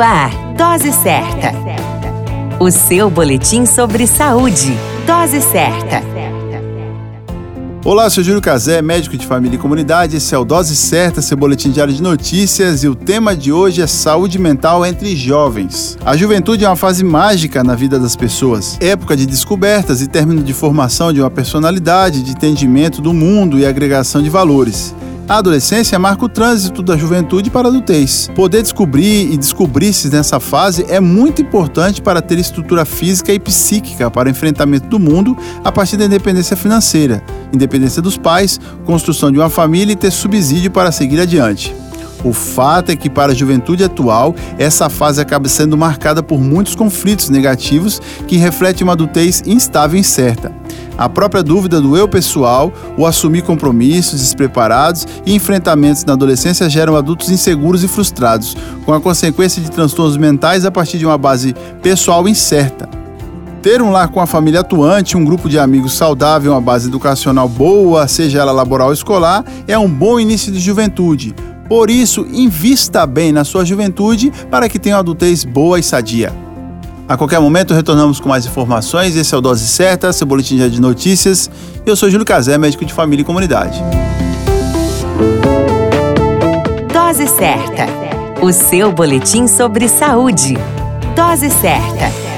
Ar, Dose Certa. O seu boletim sobre saúde. Dose Certa. Olá, eu sou Júlio Cazé, médico de família e comunidade. Esse é o Dose Certa, seu boletim diário de notícias. E o tema de hoje é saúde mental entre jovens. A juventude é uma fase mágica na vida das pessoas. Época de descobertas e término de formação de uma personalidade, de entendimento do mundo e agregação de valores. A adolescência marca o trânsito da juventude para a adultez. Poder descobrir e descobrir-se nessa fase é muito importante para ter estrutura física e psíquica para o enfrentamento do mundo a partir da independência financeira, independência dos pais, construção de uma família e ter subsídio para seguir adiante. O fato é que, para a juventude atual, essa fase acaba sendo marcada por muitos conflitos negativos que refletem uma adultez instável e incerta. A própria dúvida do eu pessoal, o assumir compromissos despreparados e enfrentamentos na adolescência geram adultos inseguros e frustrados, com a consequência de transtornos mentais a partir de uma base pessoal incerta. Ter um lar com a família atuante, um grupo de amigos saudável, uma base educacional boa, seja ela laboral ou escolar, é um bom início de juventude. Por isso, invista bem na sua juventude para que tenha uma adultez boa e sadia. A qualquer momento retornamos com mais informações. Esse é o Dose Certa, seu boletim de notícias. Eu sou Júlio Cazé, médico de família e comunidade. Dose Certa, o seu boletim sobre saúde. Dose Certa.